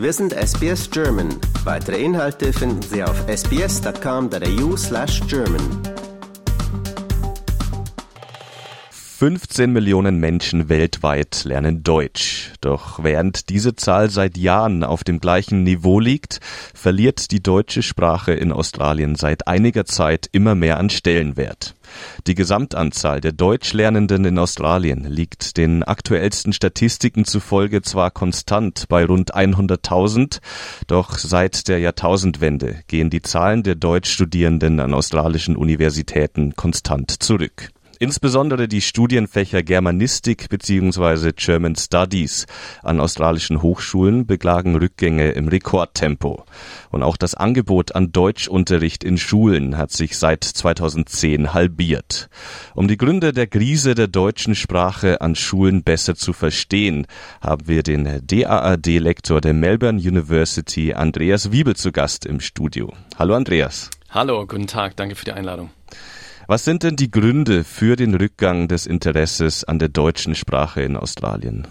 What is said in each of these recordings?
Wir sind SBS German. Weitere Inhalte finden Sie auf sbs.com.au/german. 15 Millionen Menschen weltweit lernen Deutsch. Doch während diese Zahl seit Jahren auf dem gleichen Niveau liegt, verliert die deutsche Sprache in Australien seit einiger Zeit immer mehr an Stellenwert. Die Gesamtanzahl der Deutschlernenden in Australien liegt den aktuellsten Statistiken zufolge zwar konstant bei rund 100.000, doch seit der Jahrtausendwende gehen die Zahlen der Deutschstudierenden an australischen Universitäten konstant zurück. Insbesondere die Studienfächer Germanistik bzw. German Studies an australischen Hochschulen beklagen Rückgänge im Rekordtempo. Und auch das Angebot an Deutschunterricht in Schulen hat sich seit 2010 halbiert. Um die Gründe der Krise der deutschen Sprache an Schulen besser zu verstehen, haben wir den DAAD-Lektor der Melbourne University, Andreas Wiebel, zu Gast im Studio. Hallo Andreas. Hallo, guten Tag, danke für die Einladung. Was sind denn die Gründe für den Rückgang des Interesses an der deutschen Sprache in Australien?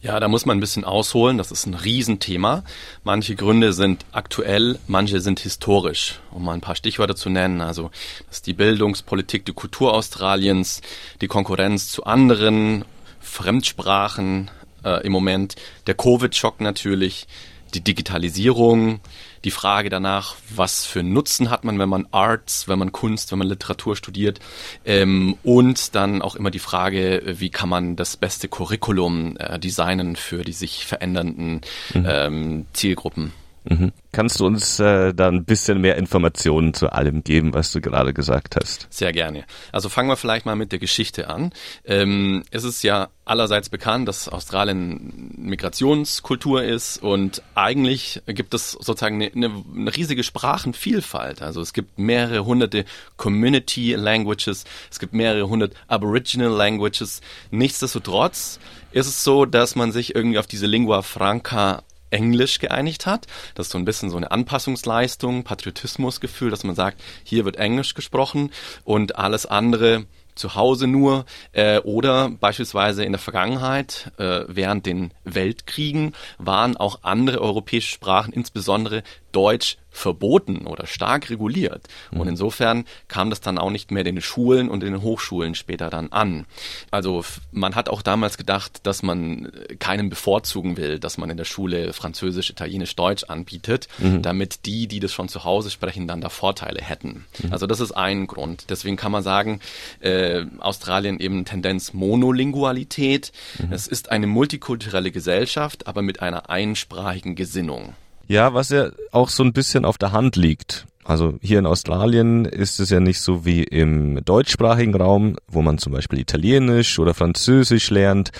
Ja, da muss man ein bisschen ausholen. Das ist ein Riesenthema. Manche Gründe sind aktuell, manche sind historisch. Um mal ein paar Stichworte zu nennen. Also, das ist die Bildungspolitik, die Kultur Australiens, die Konkurrenz zu anderen Fremdsprachen äh, im Moment, der Covid-Schock natürlich, die Digitalisierung, die Frage danach, was für Nutzen hat man, wenn man Arts, wenn man Kunst, wenn man Literatur studiert ähm, und dann auch immer die Frage, wie kann man das beste Curriculum äh, designen für die sich verändernden mhm. ähm, Zielgruppen. Mhm. Kannst du uns äh, da ein bisschen mehr Informationen zu allem geben, was du gerade gesagt hast? Sehr gerne. Also fangen wir vielleicht mal mit der Geschichte an. Ähm, es ist ja allerseits bekannt, dass Australien Migrationskultur ist und eigentlich gibt es sozusagen eine, eine, eine riesige Sprachenvielfalt. Also es gibt mehrere hunderte Community Languages, es gibt mehrere hundert Aboriginal Languages. Nichtsdestotrotz ist es so, dass man sich irgendwie auf diese Lingua Franca Englisch geeinigt hat. Das ist so ein bisschen so eine Anpassungsleistung, Patriotismusgefühl, dass man sagt, hier wird Englisch gesprochen und alles andere zu Hause nur äh, oder beispielsweise in der Vergangenheit äh, während den Weltkriegen waren auch andere europäische Sprachen, insbesondere Deutsch, verboten oder stark reguliert. Und mhm. insofern kam das dann auch nicht mehr in den Schulen und in den Hochschulen später dann an. Also man hat auch damals gedacht, dass man keinen bevorzugen will, dass man in der Schule Französisch, Italienisch, Deutsch anbietet, mhm. damit die, die das schon zu Hause sprechen, dann da Vorteile hätten. Mhm. Also das ist ein Grund. Deswegen kann man sagen, äh, Australien eben Tendenz Monolingualität. Mhm. Es ist eine multikulturelle Gesellschaft, aber mit einer einsprachigen Gesinnung. Ja, was ja auch so ein bisschen auf der Hand liegt. Also hier in Australien ist es ja nicht so wie im deutschsprachigen Raum, wo man zum Beispiel Italienisch oder Französisch lernt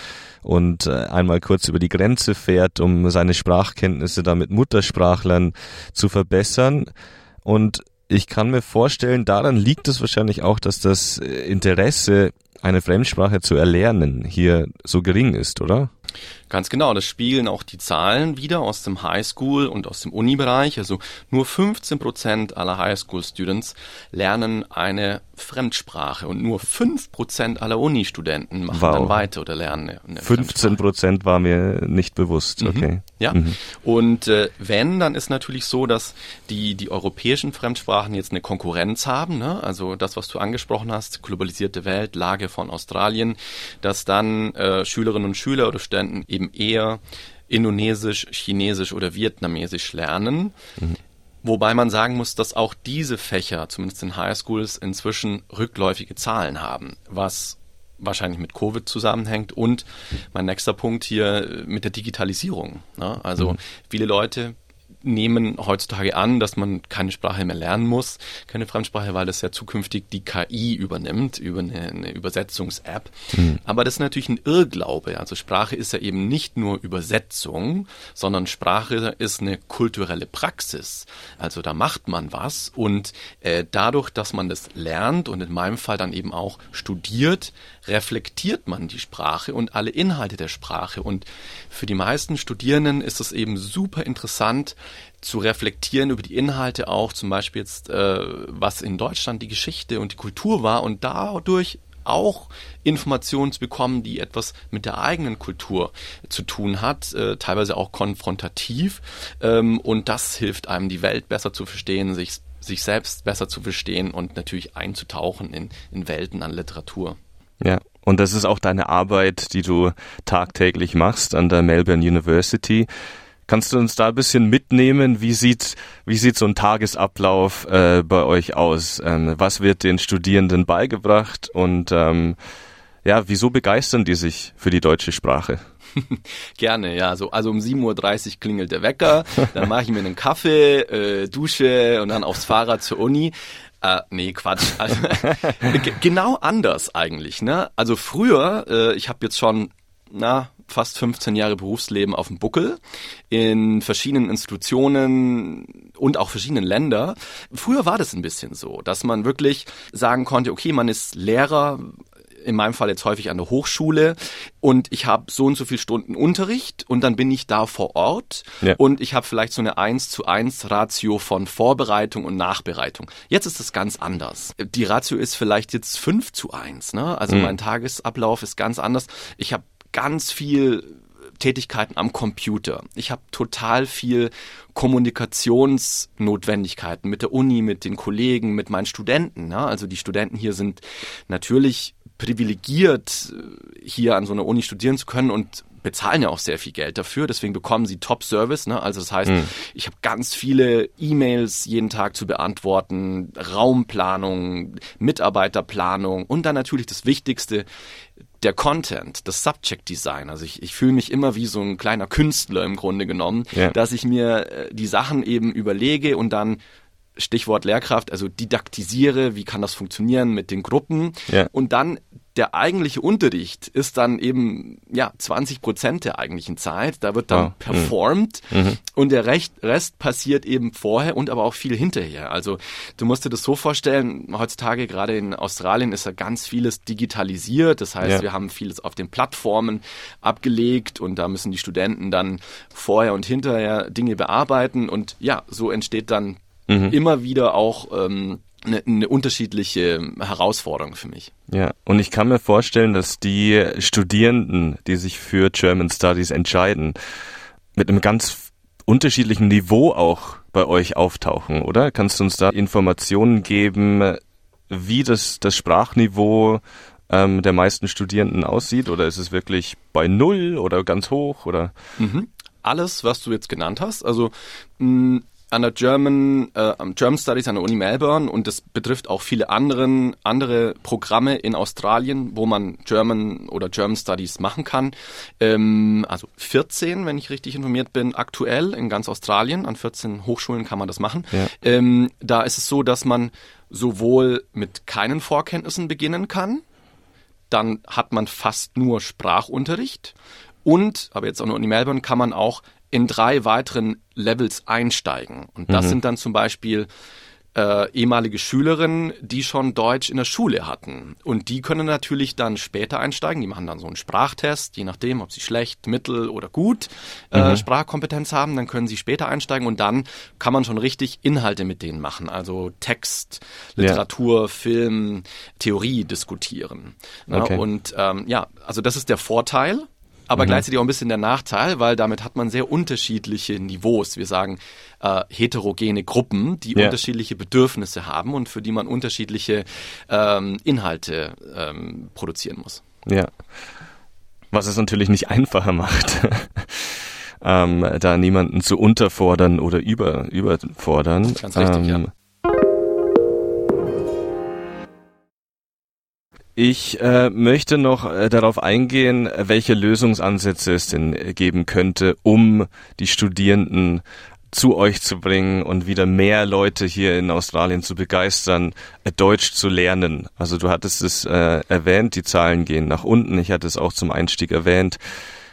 und äh, einmal kurz über die Grenze fährt, um seine Sprachkenntnisse da mit Muttersprachlern zu verbessern. Und ich kann mir vorstellen, daran liegt es wahrscheinlich auch, dass das Interesse, eine Fremdsprache zu erlernen, hier so gering ist, oder? Ganz genau, das spiegeln auch die Zahlen wieder aus dem Highschool und aus dem Uni-Bereich. Also nur 15 Prozent aller Highschool-Students lernen eine Fremdsprache und nur 5 Prozent aller Uni-Studenten machen wow. dann weiter oder lernen eine 15 Prozent war mir nicht bewusst, mhm. okay. Mhm. Ja, mhm. und äh, wenn, dann ist natürlich so, dass die, die europäischen Fremdsprachen jetzt eine Konkurrenz haben, ne? also das, was du angesprochen hast, globalisierte Welt, Lage von Australien, dass dann äh, Schülerinnen und Schüler oder Studenten eben eben eher Indonesisch, Chinesisch oder Vietnamesisch lernen. Mhm. Wobei man sagen muss, dass auch diese Fächer, zumindest in Highschools, inzwischen rückläufige Zahlen haben, was wahrscheinlich mit Covid zusammenhängt und mein nächster Punkt hier mit der Digitalisierung. Ne? Also mhm. viele Leute nehmen heutzutage an, dass man keine Sprache mehr lernen muss, keine Fremdsprache, weil das ja zukünftig die KI übernimmt über eine, eine Übersetzungs-App. Mhm. Aber das ist natürlich ein Irrglaube. Also Sprache ist ja eben nicht nur Übersetzung, sondern Sprache ist eine kulturelle Praxis. Also da macht man was und äh, dadurch, dass man das lernt und in meinem Fall dann eben auch studiert, reflektiert man die Sprache und alle Inhalte der Sprache. Und für die meisten Studierenden ist es eben super interessant, zu reflektieren über die Inhalte auch, zum Beispiel jetzt, äh, was in Deutschland die Geschichte und die Kultur war und dadurch auch Informationen zu bekommen, die etwas mit der eigenen Kultur zu tun hat, äh, teilweise auch konfrontativ. Ähm, und das hilft einem, die Welt besser zu verstehen, sich, sich selbst besser zu verstehen und natürlich einzutauchen in, in Welten an Literatur. Ja, und das ist auch deine Arbeit, die du tagtäglich machst an der Melbourne University. Kannst du uns da ein bisschen mitnehmen? Wie sieht, wie sieht so ein Tagesablauf äh, bei euch aus? Ähm, was wird den Studierenden beigebracht und ähm, ja, wieso begeistern die sich für die deutsche Sprache? Gerne, ja. So, also um 7.30 Uhr klingelt der Wecker, dann mache ich mir einen Kaffee, äh, Dusche und dann aufs Fahrrad zur Uni. Äh, nee, Quatsch. Also, genau anders eigentlich. Ne? Also früher, äh, ich habe jetzt schon na, fast 15 Jahre Berufsleben auf dem Buckel in verschiedenen Institutionen und auch verschiedenen Ländern. Früher war das ein bisschen so, dass man wirklich sagen konnte, okay, man ist Lehrer in meinem Fall jetzt häufig an der Hochschule und ich habe so und so viel Stunden Unterricht und dann bin ich da vor Ort ja. und ich habe vielleicht so eine 1 zu 1 Ratio von Vorbereitung und Nachbereitung. Jetzt ist es ganz anders. Die Ratio ist vielleicht jetzt 5 zu 1. Ne? Also mhm. mein Tagesablauf ist ganz anders. Ich habe ganz viel Tätigkeiten am Computer. Ich habe total viel Kommunikationsnotwendigkeiten mit der Uni, mit den Kollegen, mit meinen Studenten. Ne? Also die Studenten hier sind natürlich privilegiert, hier an so einer Uni studieren zu können und bezahlen ja auch sehr viel Geld dafür, deswegen bekommen sie Top-Service. Ne? Also das heißt, mhm. ich habe ganz viele E-Mails jeden Tag zu beantworten, Raumplanung, Mitarbeiterplanung und dann natürlich das Wichtigste, der Content, das Subject Design. Also ich, ich fühle mich immer wie so ein kleiner Künstler im Grunde genommen, ja. dass ich mir äh, die Sachen eben überlege und dann Stichwort Lehrkraft, also didaktisiere, wie kann das funktionieren mit den Gruppen ja. und dann der eigentliche Unterricht ist dann eben ja 20 Prozent der eigentlichen Zeit. Da wird dann oh. performt mhm. und der Rest passiert eben vorher und aber auch viel hinterher. Also du musst dir das so vorstellen, heutzutage gerade in Australien ist ja ganz vieles digitalisiert. Das heißt, ja. wir haben vieles auf den Plattformen abgelegt und da müssen die Studenten dann vorher und hinterher Dinge bearbeiten und ja, so entsteht dann mhm. immer wieder auch ähm, eine, eine unterschiedliche Herausforderung für mich. Ja, und ich kann mir vorstellen, dass die Studierenden, die sich für German Studies entscheiden, mit einem ganz unterschiedlichen Niveau auch bei euch auftauchen, oder? Kannst du uns da Informationen geben, wie das, das Sprachniveau ähm, der meisten Studierenden aussieht? Oder ist es wirklich bei Null oder ganz hoch? Oder? Mhm alles, was du jetzt genannt hast. Also mh, an der German, äh, German Studies an der Uni Melbourne und das betrifft auch viele anderen, andere Programme in Australien, wo man German oder German Studies machen kann. Ähm, also 14, wenn ich richtig informiert bin, aktuell in ganz Australien. An 14 Hochschulen kann man das machen. Ja. Ähm, da ist es so, dass man sowohl mit keinen Vorkenntnissen beginnen kann, dann hat man fast nur Sprachunterricht und, aber jetzt an der Uni Melbourne kann man auch in drei weiteren Levels einsteigen. Und das mhm. sind dann zum Beispiel äh, ehemalige Schülerinnen, die schon Deutsch in der Schule hatten. Und die können natürlich dann später einsteigen. Die machen dann so einen Sprachtest, je nachdem, ob sie schlecht, mittel oder gut äh, mhm. Sprachkompetenz haben. Dann können sie später einsteigen und dann kann man schon richtig Inhalte mit denen machen. Also Text, Literatur, ja. Film, Theorie diskutieren. Okay. Und ähm, ja, also das ist der Vorteil aber mhm. gleichzeitig auch ein bisschen der Nachteil, weil damit hat man sehr unterschiedliche Niveaus. Wir sagen äh, heterogene Gruppen, die ja. unterschiedliche Bedürfnisse haben und für die man unterschiedliche ähm, Inhalte ähm, produzieren muss. Ja. Was es natürlich nicht einfacher macht. ähm, da niemanden zu unterfordern oder über, überfordern. Ganz richtig, ja. Ich äh, möchte noch äh, darauf eingehen, welche Lösungsansätze es denn geben könnte, um die Studierenden zu euch zu bringen und wieder mehr Leute hier in Australien zu begeistern, äh, Deutsch zu lernen. Also du hattest es äh, erwähnt, die Zahlen gehen nach unten. Ich hatte es auch zum Einstieg erwähnt.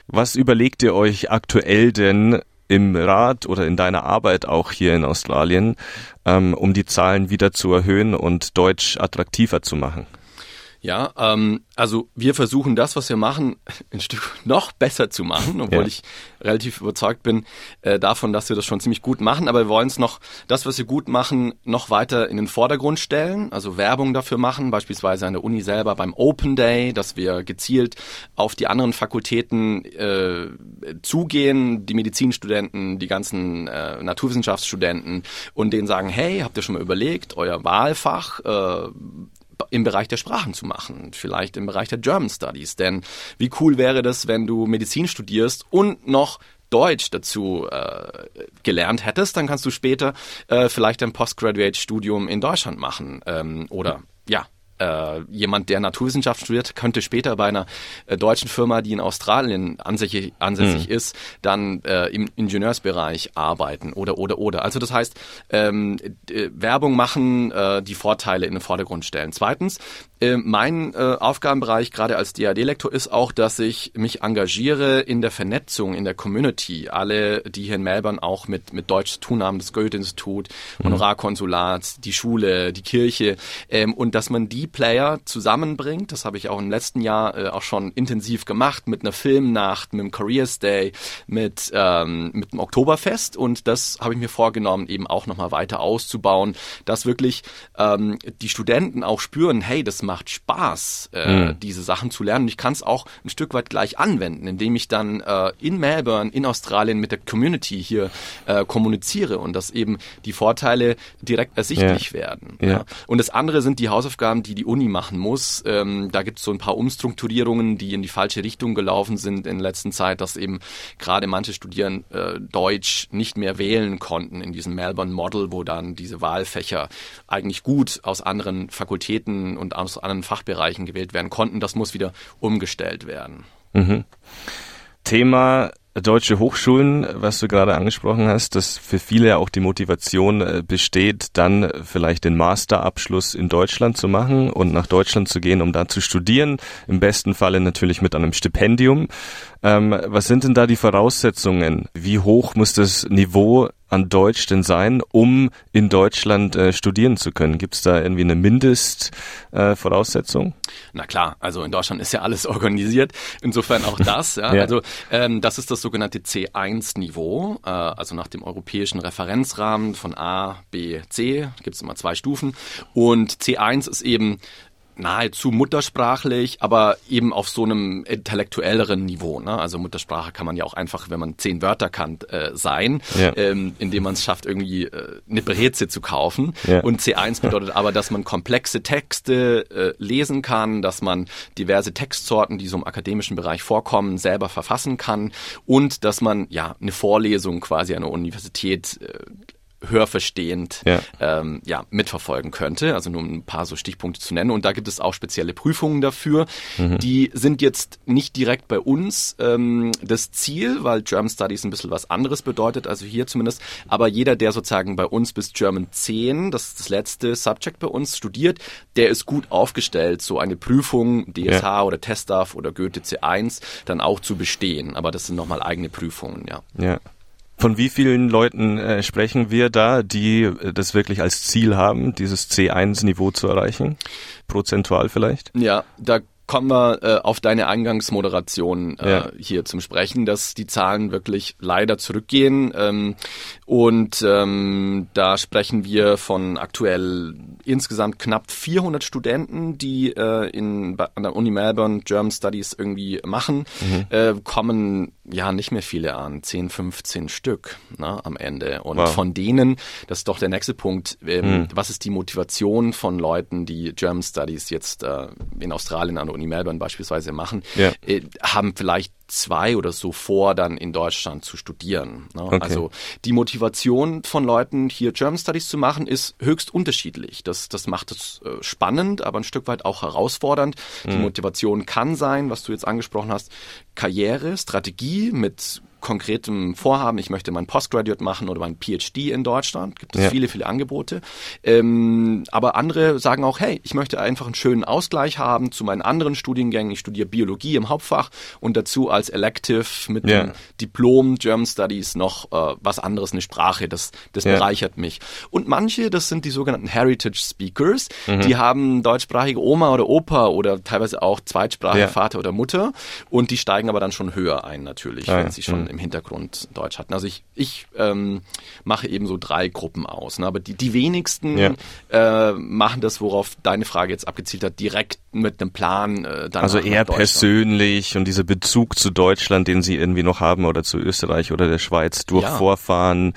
Was überlegt ihr euch aktuell denn im Rat oder in deiner Arbeit auch hier in Australien, ähm, um die Zahlen wieder zu erhöhen und Deutsch attraktiver zu machen? Ja, ähm, also wir versuchen das, was wir machen, ein Stück noch besser zu machen, obwohl ja. ich relativ überzeugt bin äh, davon, dass wir das schon ziemlich gut machen. Aber wir wollen es noch, das, was wir gut machen, noch weiter in den Vordergrund stellen. Also Werbung dafür machen, beispielsweise an der Uni selber beim Open Day, dass wir gezielt auf die anderen Fakultäten äh, zugehen, die Medizinstudenten, die ganzen äh, Naturwissenschaftsstudenten und denen sagen, hey, habt ihr schon mal überlegt, euer Wahlfach äh, im Bereich der Sprachen zu machen, vielleicht im Bereich der German Studies. Denn wie cool wäre das, wenn du Medizin studierst und noch Deutsch dazu äh, gelernt hättest, dann kannst du später äh, vielleicht ein Postgraduate-Studium in Deutschland machen ähm, oder ja, äh, jemand, der Naturwissenschaft studiert, könnte später bei einer äh, deutschen Firma, die in Australien ansässig, ansässig mhm. ist, dann äh, im Ingenieursbereich arbeiten oder oder oder. Also das heißt, ähm, Werbung machen, äh, die Vorteile in den Vordergrund stellen. Zweitens, äh, mein äh, Aufgabenbereich gerade als DAD-Lektor ist auch, dass ich mich engagiere in der Vernetzung, in der Community. Alle, die hier in Melbourne auch mit, mit Deutsch zu tun haben, das Goethe-Institut, mhm. Honorarkonsulat, die Schule, die Kirche, ähm, und dass man die Player zusammenbringt. Das habe ich auch im letzten Jahr äh, auch schon intensiv gemacht mit einer Filmnacht, mit dem Careers Day, mit, ähm, mit dem Oktoberfest. Und das habe ich mir vorgenommen, eben auch nochmal weiter auszubauen, dass wirklich ähm, die Studenten auch spüren, hey, das macht Spaß, äh, mhm. diese Sachen zu lernen. Und ich kann es auch ein Stück weit gleich anwenden, indem ich dann äh, in Melbourne, in Australien mit der Community hier äh, kommuniziere und dass eben die Vorteile direkt ersichtlich ja. werden. Ja. ja. Und das andere sind die Hausaufgaben, die die Uni machen muss. Ähm, da gibt es so ein paar Umstrukturierungen, die in die falsche Richtung gelaufen sind in letzter Zeit, dass eben gerade manche Studierende äh, Deutsch nicht mehr wählen konnten in diesem Melbourne Model, wo dann diese Wahlfächer eigentlich gut aus anderen Fakultäten und aus anderen Fachbereichen gewählt werden konnten. Das muss wieder umgestellt werden. Mhm. Thema deutsche Hochschulen, was du gerade angesprochen hast, dass für viele auch die Motivation äh, besteht, dann vielleicht den Masterabschluss in Deutschland zu machen und nach Deutschland zu gehen, um da zu studieren. Im besten Falle natürlich mit einem Stipendium. Ähm, was sind denn da die Voraussetzungen? Wie hoch muss das Niveau an Deutsch denn sein, um in Deutschland äh, studieren zu können? Gibt es da irgendwie eine Mindestvoraussetzung? Äh, Na klar, also in Deutschland ist ja alles organisiert, insofern auch das. ja. ja. Also ähm, das ist das sogenannte C1-Niveau, äh, also nach dem europäischen Referenzrahmen von A, B, C, gibt es immer zwei Stufen. Und C1 ist eben nahezu muttersprachlich, aber eben auf so einem intellektuelleren Niveau. Ne? Also Muttersprache kann man ja auch einfach, wenn man zehn Wörter kann, äh, sein, ja. ähm, indem man es schafft, irgendwie äh, eine Breze zu kaufen. Ja. Und C1 bedeutet aber, dass man komplexe Texte äh, lesen kann, dass man diverse Textsorten, die so im akademischen Bereich vorkommen, selber verfassen kann und dass man ja eine Vorlesung quasi an der Universität äh, hörverstehend ja. Ähm, ja, mitverfolgen könnte. Also nur ein paar so Stichpunkte zu nennen. Und da gibt es auch spezielle Prüfungen dafür. Mhm. Die sind jetzt nicht direkt bei uns ähm, das Ziel, weil German Studies ein bisschen was anderes bedeutet, also hier zumindest. Aber jeder, der sozusagen bei uns bis German 10, das ist das letzte Subject bei uns, studiert, der ist gut aufgestellt, so eine Prüfung, DSH ja. oder TestDAF oder Goethe C1, dann auch zu bestehen. Aber das sind nochmal eigene Prüfungen, ja. Ja. Von wie vielen Leuten äh, sprechen wir da, die äh, das wirklich als Ziel haben, dieses C1-Niveau zu erreichen? Prozentual vielleicht? Ja, da kommen wir äh, auf deine Eingangsmoderation äh, ja. hier zum Sprechen, dass die Zahlen wirklich leider zurückgehen. Ähm, und ähm, da sprechen wir von aktuell insgesamt knapp 400 Studenten, die äh, in, an der Uni Melbourne German Studies irgendwie machen, mhm. äh, kommen ja nicht mehr viele an, 10, 15 Stück ne, am Ende. Und wow. von denen, das ist doch der nächste Punkt, ähm, mhm. was ist die Motivation von Leuten, die German Studies jetzt äh, in Australien an der Uni Melbourne beispielsweise machen, ja. äh, haben vielleicht zwei oder so vor, dann in Deutschland zu studieren. Ne? Okay. Also die Motivation von Leuten, hier German Studies zu machen, ist höchst unterschiedlich. Das, das macht es äh, spannend, aber ein Stück weit auch herausfordernd. Mhm. Die Motivation kann sein, was du jetzt angesprochen hast, Karriere, Strategie mit konkretem Vorhaben, ich möchte mein Postgraduate machen oder mein PhD in Deutschland. Gibt es Ja. viele, viele Angebote. Ähm, aber andere sagen auch, hey, ich möchte einfach einen schönen Ausgleich haben zu meinen anderen Studiengängen. Ich studiere Biologie im Hauptfach und dazu als Elective mit Ja. dem Diplom German Studies noch äh, was anderes, eine Sprache. Das, das Ja. bereichert mich. Und manche, das sind die sogenannten Heritage Speakers, Mhm. die haben deutschsprachige Oma oder Opa oder teilweise auch zweitsprachige Ja. Vater oder Mutter und die steigen aber dann schon höher ein natürlich, Ah, wenn sie schon im Hintergrund Deutsch hatten. Also ich, ich ähm, mache eben so drei Gruppen aus. Ne? Aber die, die wenigsten Ja. äh, machen das, worauf deine Frage jetzt abgezielt hat, direkt mit einem Plan. Äh, Also eher persönlich und dieser Bezug zu Deutschland, den sie irgendwie noch haben oder zu Österreich oder der Schweiz durch Ja. Vorfahren.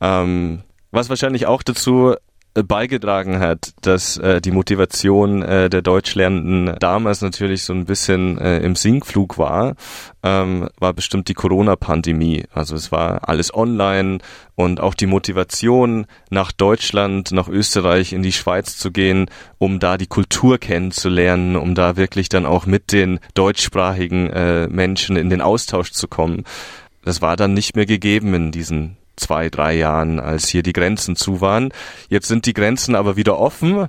Ähm, was wahrscheinlich auch dazu beigetragen hat, dass äh, die Motivation äh, der Deutschlernenden damals natürlich so ein bisschen äh, im Sinkflug war, ähm, war bestimmt die Corona-Pandemie. Also es war alles online und auch die Motivation nach Deutschland, nach Österreich, in die Schweiz zu gehen, um da die Kultur kennenzulernen, um da wirklich dann auch mit den deutschsprachigen äh, Menschen in den Austausch zu kommen. Das war dann nicht mehr gegeben in diesen zwei, drei Jahren, als hier die Grenzen zu waren. Jetzt sind die Grenzen aber wieder offen.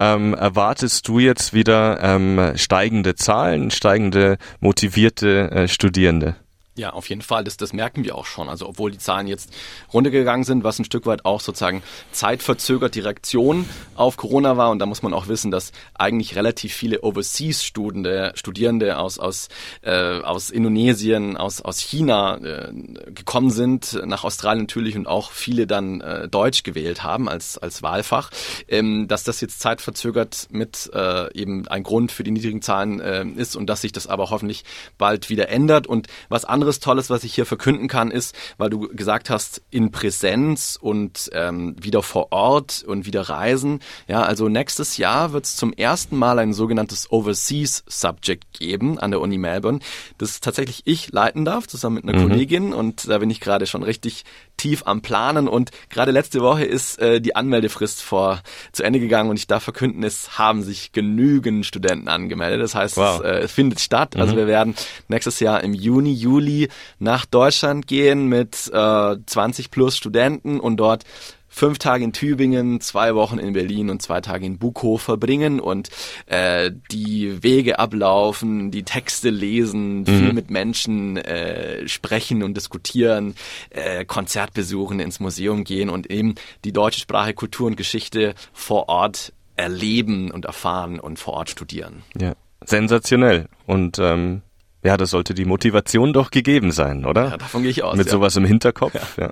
Ähm, erwartest du jetzt wieder ähm, steigende Zahlen, steigende motivierte äh, Studierende? Ja, auf jeden Fall. Das, das merken wir auch schon. Also obwohl die Zahlen jetzt runtergegangen sind, was ein Stück weit auch sozusagen zeitverzögert die Reaktion auf Corona war. Und da muss man auch wissen, dass eigentlich relativ viele Overseas-Studierende Studierende aus, aus, äh, aus Indonesien, aus, aus China äh, gekommen sind, nach Australien natürlich und auch viele dann äh, Deutsch gewählt haben als, als Wahlfach. Ähm, dass das jetzt zeitverzögert mit äh, eben ein Grund für die niedrigen Zahlen äh, ist und dass sich das aber hoffentlich bald wieder ändert. Und was anderes Tolles, was ich hier verkünden kann, ist, weil du gesagt hast, in Präsenz und ähm, wieder vor Ort und wieder reisen. Ja, also nächstes Jahr wird es zum ersten Mal ein sogenanntes Overseas Subject geben an der Uni Melbourne, das tatsächlich ich leiten darf, zusammen mit einer Kollegin. Und da bin ich gerade schon richtig tief am Planen. Und gerade letzte Woche ist äh, die Anmeldefrist vor zu Ende gegangen und ich darf verkünden, es haben sich genügend Studenten angemeldet. Das heißt, Wow. es äh, findet statt. Also wir werden nächstes Jahr im Juni, Juli nach Deutschland gehen mit äh, 20 plus Studenten und dort fünf Tage in Tübingen, zwei Wochen in Berlin und zwei Tage in Bukow verbringen und äh, die Wege ablaufen, die Texte lesen, viel mit Menschen äh, sprechen und diskutieren, äh, Konzert besuchen, ins Museum gehen und eben die deutsche Sprache, Kultur und Geschichte vor Ort erleben und erfahren und vor Ort studieren. Ja, sensationell. Und ähm, ja, das sollte die Motivation doch gegeben sein, oder? Ja, davon gehe ich aus. Mit ja. sowas im Hinterkopf. Ja.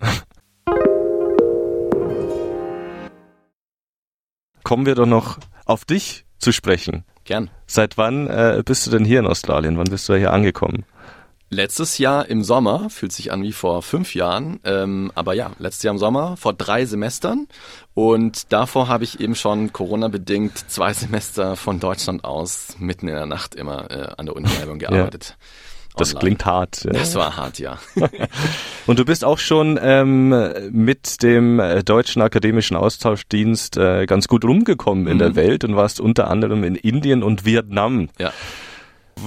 Kommen wir doch noch auf dich zu sprechen. Gern. Seit wann äh, bist du denn hier in Australien? Wann bist du hier angekommen? Letztes Jahr im Sommer, fühlt sich an wie vor fünf Jahren, ähm, aber ja, letztes Jahr im Sommer, vor drei Semestern. Und davor habe ich eben schon Corona-bedingt zwei Semester von Deutschland aus mitten in der Nacht immer äh, an der Uni gearbeitet. Das Online. klingt hart. Das war hart, ja. Und du bist auch schon ähm, mit dem äh, Deutschen Akademischen Austauschdienst äh, ganz gut rumgekommen in der Welt und warst unter anderem in Indien und Vietnam. ja.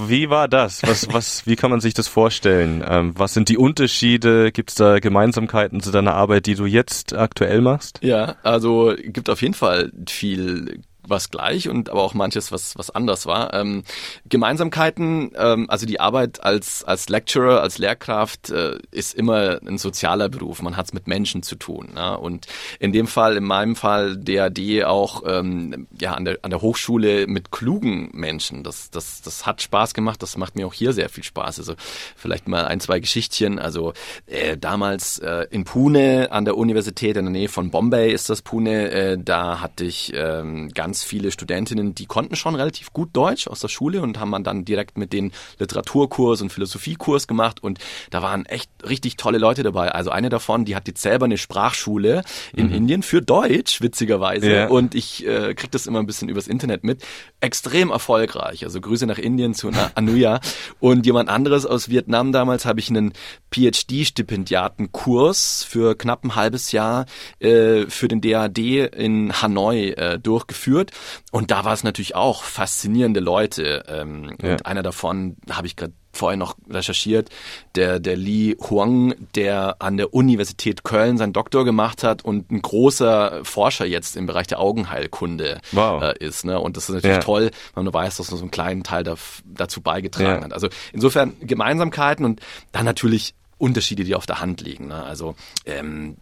Wie war das? Was, was, wie kann man sich das vorstellen? Ähm, was sind die Unterschiede? Gibt es da Gemeinsamkeiten zu deiner Arbeit, die du jetzt aktuell machst? Ja, also gibt auf jeden Fall viel was gleich und aber auch manches, was, was anders war. Ähm, Gemeinsamkeiten, ähm, also die Arbeit als, als Lecturer, als Lehrkraft äh, ist immer ein sozialer Beruf. Man hat es mit Menschen zu tun. Ne? Und in dem Fall, in meinem Fall, DAD auch ähm, ja, an, der, an der Hochschule mit klugen Menschen. Das, das, das hat Spaß gemacht, das macht mir auch hier sehr viel Spaß. Also vielleicht mal ein, zwei Geschichtchen. Also äh, damals äh, in Pune an der Universität in der Nähe von Bombay ist das Pune, äh, da hatte ich ähm, ganz viele Studentinnen, die konnten schon relativ gut Deutsch aus der Schule und haben man dann direkt mit den Literaturkurs und Philosophiekurs gemacht und da waren echt richtig tolle Leute dabei. Also eine davon, die hat jetzt selber eine Sprachschule in Indien für Deutsch, witzigerweise. Ja. Und ich äh, krieg das immer ein bisschen übers Internet mit. Extrem erfolgreich. Also Grüße nach Indien zu Anuya. Und jemand anderes aus Vietnam damals habe ich einen PhD-Stipendiatenkurs für knapp ein halbes Jahr äh, für den DAD in Hanoi äh, durchgeführt. Geführt. Und da war es natürlich auch faszinierende Leute. Ähm, ja. Und einer davon habe ich gerade vorher noch recherchiert, der, der Li Huang, der an der Universität Köln seinen Doktor gemacht hat und ein großer Forscher jetzt im Bereich der Augenheilkunde wow. äh, ist. Ne? Und das ist natürlich ja. toll, wenn man weiß, dass man so einen kleinen Teil da, dazu beigetragen ja. hat. Also insofern Gemeinsamkeiten und dann natürlich Unterschiede, die auf der Hand liegen. Ne? Also ähm,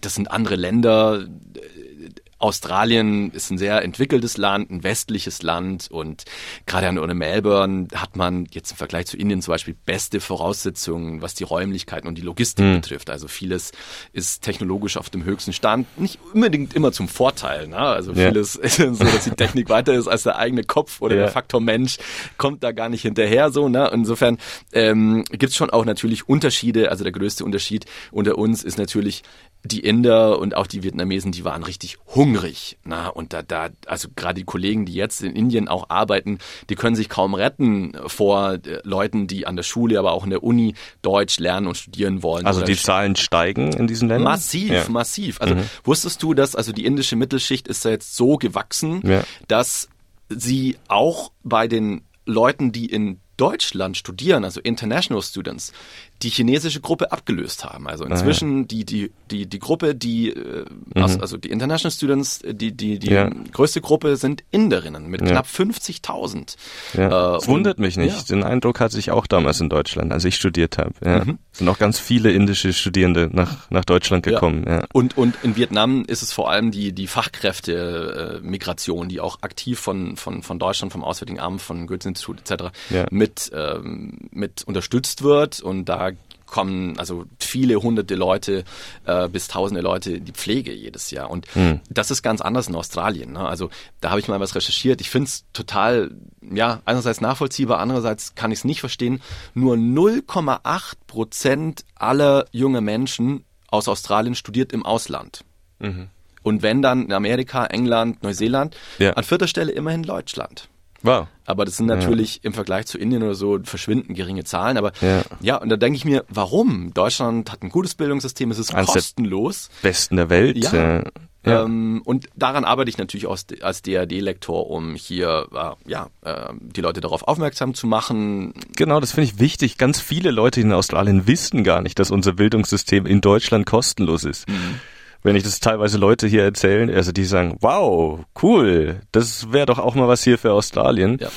das sind andere Länder, Australien ist ein sehr entwickeltes Land, ein westliches Land und gerade an Melbourne hat man jetzt im Vergleich zu Indien zum Beispiel beste Voraussetzungen, was die Räumlichkeiten und die Logistik mhm. betrifft. Also vieles ist technologisch auf dem höchsten Stand, nicht unbedingt immer zum Vorteil. Ne? Also ja. vieles ist so, dass die Technik weiter ist als der eigene Kopf oder ja. der Faktor Mensch kommt da gar nicht hinterher. So, ne? Insofern ähm, gibt es schon auch natürlich Unterschiede. Also der größte Unterschied unter uns ist natürlich die Inder und auch die Vietnamesen, die waren richtig hungrig. Na, und da, da, also gerade die Kollegen, die jetzt in Indien auch arbeiten, die können sich kaum retten vor äh, Leuten, die an der Schule, aber auch in der Uni Deutsch lernen und studieren wollen. Also die Zahlen steigen in diesen Ländern? Massiv, ja. massiv. Also mhm. wusstest du, dass also die indische Mittelschicht ist da jetzt so gewachsen, ja. dass sie auch bei den Leuten, die in Deutschland studieren, also International Students, die chinesische Gruppe abgelöst haben. Also inzwischen ah, ja. die, die, die, die Gruppe, die, äh, mhm. aus, also die International Students, die, die, die ja. größte Gruppe sind Inderinnen mit ja. knapp 50.000. Ja. Äh, es wundert mich nicht. Den Eindruck hatte ich auch damals in Deutschland, als ich studiert habe. Ja. Mhm. Sind auch ganz viele indische Studierende nach, nach Deutschland gekommen. Ja. Und, und in Vietnam ist es vor allem die, die Fachkräfte-Migration, die auch aktiv von, von, von Deutschland, vom Auswärtigen Amt, von Goethe-Institut etc. mit, ähm, mit unterstützt wird und da kommen also viele hunderte Leute äh, bis tausende Leute in die Pflege jedes Jahr. Und mhm. das ist ganz anders in Australien. Ne? Also da habe ich mal was recherchiert. Ich finde es total, ja, einerseits nachvollziehbar, andererseits kann ich es nicht verstehen. Nur 0,8 Prozent aller junge Menschen aus Australien studiert im Ausland. Mhm. Und wenn dann in Amerika, England, Neuseeland, ja. an vierter Stelle immerhin Deutschland. Wow. Aber das sind natürlich ja. im Vergleich zu Indien oder so verschwindend geringe Zahlen. Aber ja, ja und da denke ich mir, warum? Deutschland hat ein gutes Bildungssystem, es ist Eines kostenlos. Der besten der Welt. Ja. Ja. Ähm, und daran arbeite ich natürlich als, als DAD-Lektor, um hier äh, ja, äh, die Leute darauf aufmerksam zu machen. Genau, das finde ich wichtig. Ganz viele Leute in Australien wissen gar nicht, dass unser Bildungssystem in Deutschland kostenlos ist. Mhm wenn ich das teilweise Leute hier erzählen, also die sagen, wow, cool, das wäre doch auch mal was hier für Australien. Ja.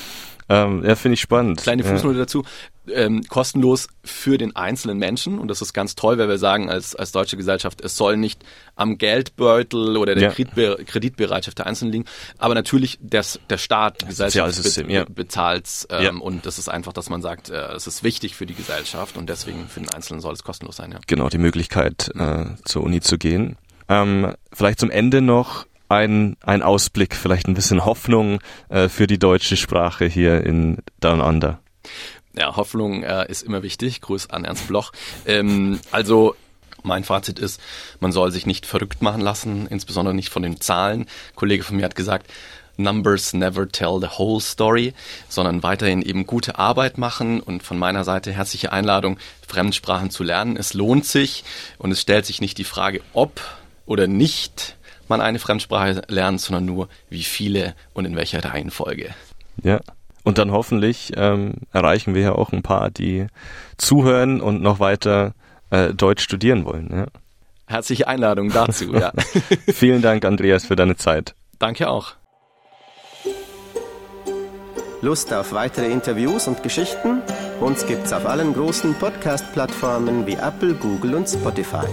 Ähm, ja, finde ich spannend. Kleine Fußnote ja. dazu. Ähm, kostenlos für den einzelnen Menschen und das ist ganz toll, weil wir sagen als, als deutsche Gesellschaft, es soll nicht am Geldbeutel oder der ja. Kreditbereitschaft der Einzelnen liegen, aber natürlich das, der Staat, die Gesellschaft be ja. bezahlt ähm, ja. und das ist einfach, dass man sagt, äh, es ist wichtig für die Gesellschaft und deswegen für den Einzelnen soll es kostenlos sein. Ja. Genau, die Möglichkeit äh, zur Uni zu gehen. Ähm, vielleicht zum Ende noch ein, ein Ausblick, vielleicht ein bisschen Hoffnung äh, für die deutsche Sprache hier in Down Under. Ja, Hoffnung äh, ist immer wichtig. Gruß an Ernst Bloch. Ähm, also mein Fazit ist, man soll sich nicht verrückt machen lassen, insbesondere nicht von den Zahlen. Ein Kollege von mir hat gesagt, Numbers never tell the whole story, sondern weiterhin eben gute Arbeit machen und von meiner Seite herzliche Einladung, Fremdsprachen zu lernen. Es lohnt sich und es stellt sich nicht die Frage, ob oder nicht man eine Fremdsprache lernt, sondern nur wie viele und in welcher Reihenfolge. Ja. Und dann hoffentlich ähm, erreichen wir ja auch ein paar, die zuhören und noch weiter äh, Deutsch studieren wollen. Ja. Herzliche Einladung dazu, ja. Vielen Dank, Andreas, für deine Zeit. Danke auch. Lust auf weitere Interviews und Geschichten? Uns gibt's auf allen großen Podcast-Plattformen wie Apple, Google und Spotify.